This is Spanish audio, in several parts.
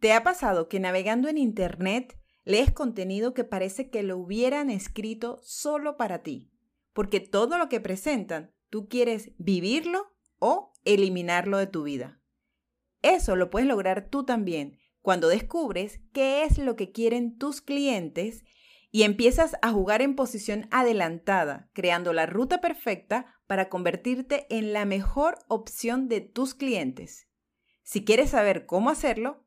¿Te ha pasado que navegando en Internet lees contenido que parece que lo hubieran escrito solo para ti? Porque todo lo que presentan, tú quieres vivirlo o eliminarlo de tu vida. Eso lo puedes lograr tú también cuando descubres qué es lo que quieren tus clientes y empiezas a jugar en posición adelantada, creando la ruta perfecta para convertirte en la mejor opción de tus clientes. Si quieres saber cómo hacerlo,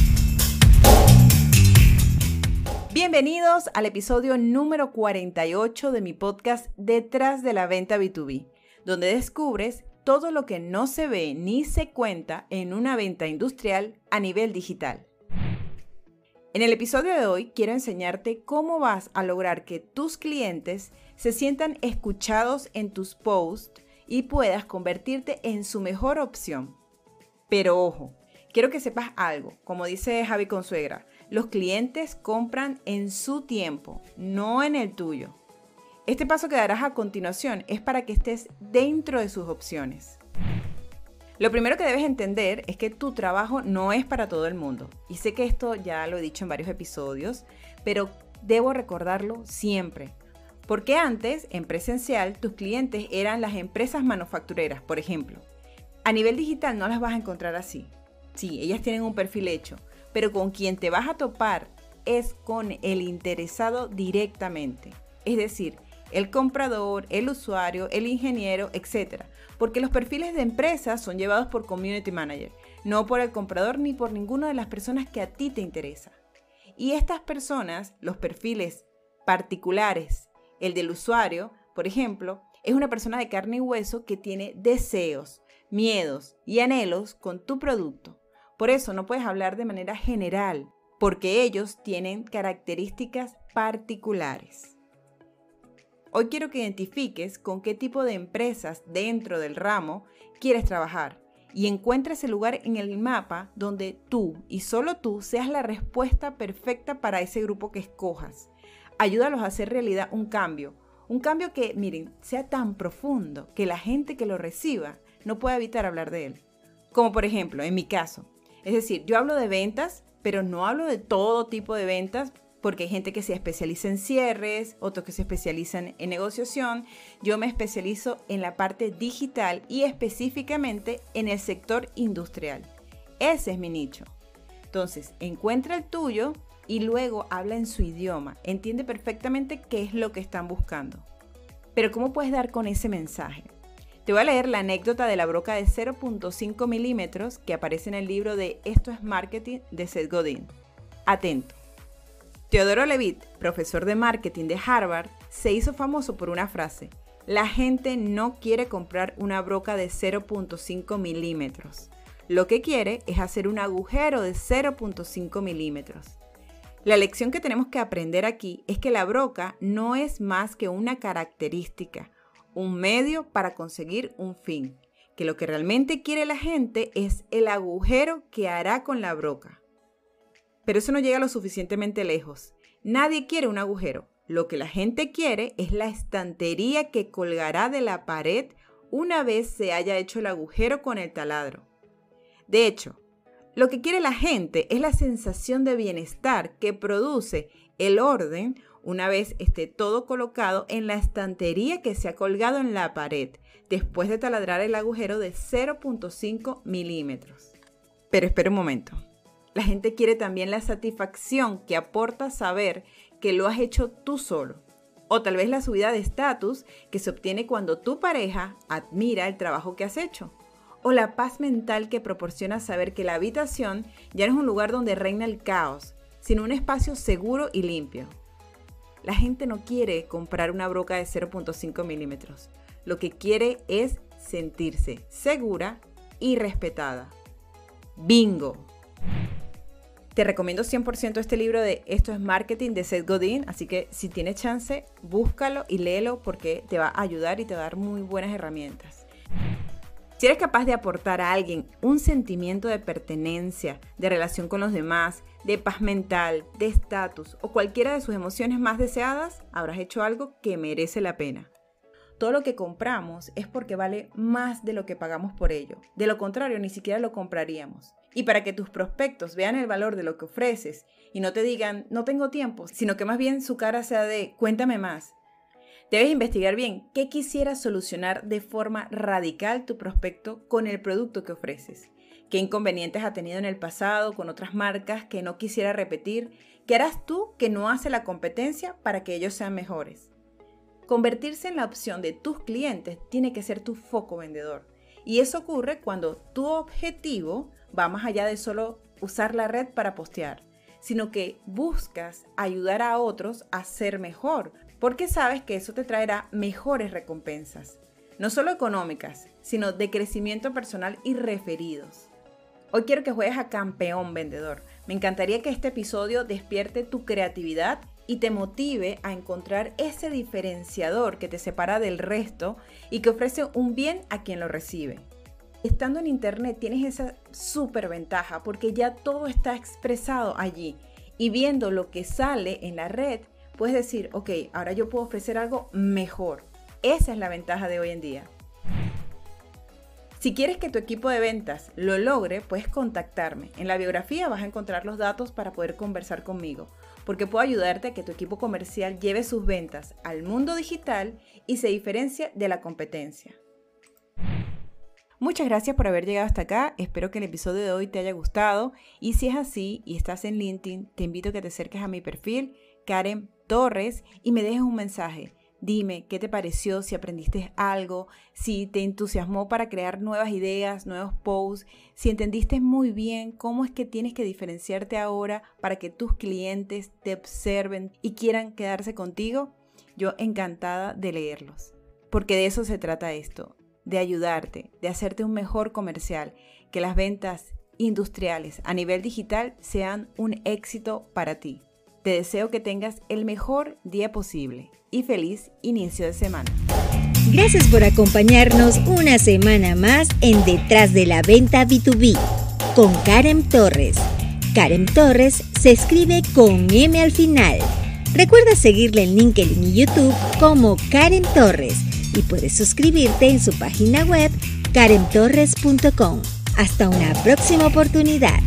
Bienvenidos al episodio número 48 de mi podcast Detrás de la venta B2B, donde descubres todo lo que no se ve ni se cuenta en una venta industrial a nivel digital. En el episodio de hoy quiero enseñarte cómo vas a lograr que tus clientes se sientan escuchados en tus posts y puedas convertirte en su mejor opción. Pero ojo, quiero que sepas algo, como dice Javi Consuegra, los clientes compran en su tiempo, no en el tuyo. Este paso que darás a continuación es para que estés dentro de sus opciones. Lo primero que debes entender es que tu trabajo no es para todo el mundo. Y sé que esto ya lo he dicho en varios episodios, pero debo recordarlo siempre. Porque antes, en presencial, tus clientes eran las empresas manufactureras, por ejemplo. A nivel digital no las vas a encontrar así. Sí, ellas tienen un perfil hecho, pero con quien te vas a topar es con el interesado directamente. Es decir, el comprador, el usuario, el ingeniero, etc. Porque los perfiles de empresas son llevados por Community Manager, no por el comprador ni por ninguna de las personas que a ti te interesa. Y estas personas, los perfiles particulares, el del usuario, por ejemplo, es una persona de carne y hueso que tiene deseos, miedos y anhelos con tu producto. Por eso no puedes hablar de manera general, porque ellos tienen características particulares. Hoy quiero que identifiques con qué tipo de empresas dentro del ramo quieres trabajar y encuentres el lugar en el mapa donde tú y solo tú seas la respuesta perfecta para ese grupo que escojas. Ayúdalos a hacer realidad un cambio, un cambio que, miren, sea tan profundo que la gente que lo reciba no pueda evitar hablar de él. Como por ejemplo, en mi caso, es decir, yo hablo de ventas, pero no hablo de todo tipo de ventas porque hay gente que se especializa en cierres, otros que se especializan en negociación. Yo me especializo en la parte digital y específicamente en el sector industrial. Ese es mi nicho. Entonces, encuentra el tuyo y luego habla en su idioma. Entiende perfectamente qué es lo que están buscando. Pero ¿cómo puedes dar con ese mensaje? Te voy a leer la anécdota de la broca de 0.5 milímetros que aparece en el libro de Esto es Marketing de Seth Godin. Atento. Teodoro Levitt, profesor de marketing de Harvard, se hizo famoso por una frase. La gente no quiere comprar una broca de 0.5 milímetros. Lo que quiere es hacer un agujero de 0.5 milímetros. La lección que tenemos que aprender aquí es que la broca no es más que una característica, un medio para conseguir un fin, que lo que realmente quiere la gente es el agujero que hará con la broca. Pero eso no llega lo suficientemente lejos. Nadie quiere un agujero. Lo que la gente quiere es la estantería que colgará de la pared una vez se haya hecho el agujero con el taladro. De hecho, lo que quiere la gente es la sensación de bienestar que produce el orden una vez esté todo colocado en la estantería que se ha colgado en la pared, después de taladrar el agujero de 0.5 milímetros. Pero espera un momento. La gente quiere también la satisfacción que aporta saber que lo has hecho tú solo. O tal vez la subida de estatus que se obtiene cuando tu pareja admira el trabajo que has hecho. O la paz mental que proporciona saber que la habitación ya no es un lugar donde reina el caos, sino un espacio seguro y limpio. La gente no quiere comprar una broca de 0.5 milímetros. Lo que quiere es sentirse segura y respetada. Bingo. Te recomiendo 100% este libro de Esto es Marketing de Seth Godin, así que si tienes chance, búscalo y léelo porque te va a ayudar y te va a dar muy buenas herramientas. Si eres capaz de aportar a alguien un sentimiento de pertenencia, de relación con los demás, de paz mental, de estatus o cualquiera de sus emociones más deseadas, habrás hecho algo que merece la pena. Todo lo que compramos es porque vale más de lo que pagamos por ello. De lo contrario, ni siquiera lo compraríamos. Y para que tus prospectos vean el valor de lo que ofreces y no te digan, no tengo tiempo, sino que más bien su cara sea de, cuéntame más. Debes investigar bien qué quisiera solucionar de forma radical tu prospecto con el producto que ofreces. ¿Qué inconvenientes ha tenido en el pasado con otras marcas que no quisiera repetir? ¿Qué harás tú que no hace la competencia para que ellos sean mejores? Convertirse en la opción de tus clientes tiene que ser tu foco vendedor. Y eso ocurre cuando tu objetivo va más allá de solo usar la red para postear, sino que buscas ayudar a otros a ser mejor, porque sabes que eso te traerá mejores recompensas, no solo económicas, sino de crecimiento personal y referidos. Hoy quiero que juegues a campeón vendedor. Me encantaría que este episodio despierte tu creatividad y te motive a encontrar ese diferenciador que te separa del resto y que ofrece un bien a quien lo recibe. Estando en Internet tienes esa súper ventaja porque ya todo está expresado allí y viendo lo que sale en la red, puedes decir, ok, ahora yo puedo ofrecer algo mejor. Esa es la ventaja de hoy en día. Si quieres que tu equipo de ventas lo logre, puedes contactarme. En la biografía vas a encontrar los datos para poder conversar conmigo, porque puedo ayudarte a que tu equipo comercial lleve sus ventas al mundo digital y se diferencie de la competencia. Muchas gracias por haber llegado hasta acá. Espero que el episodio de hoy te haya gustado. Y si es así y estás en LinkedIn, te invito a que te acerques a mi perfil, Karen Torres, y me dejes un mensaje. Dime qué te pareció, si aprendiste algo, si te entusiasmó para crear nuevas ideas, nuevos posts, si entendiste muy bien cómo es que tienes que diferenciarte ahora para que tus clientes te observen y quieran quedarse contigo. Yo encantada de leerlos. Porque de eso se trata esto, de ayudarte, de hacerte un mejor comercial, que las ventas industriales a nivel digital sean un éxito para ti. Te deseo que tengas el mejor día posible y feliz inicio de semana. Gracias por acompañarnos una semana más en Detrás de la Venta B2B con Karen Torres. Karen Torres se escribe con M al final. Recuerda seguirle en LinkedIn y YouTube como Karen Torres y puedes suscribirte en su página web karentorres.com. Hasta una próxima oportunidad.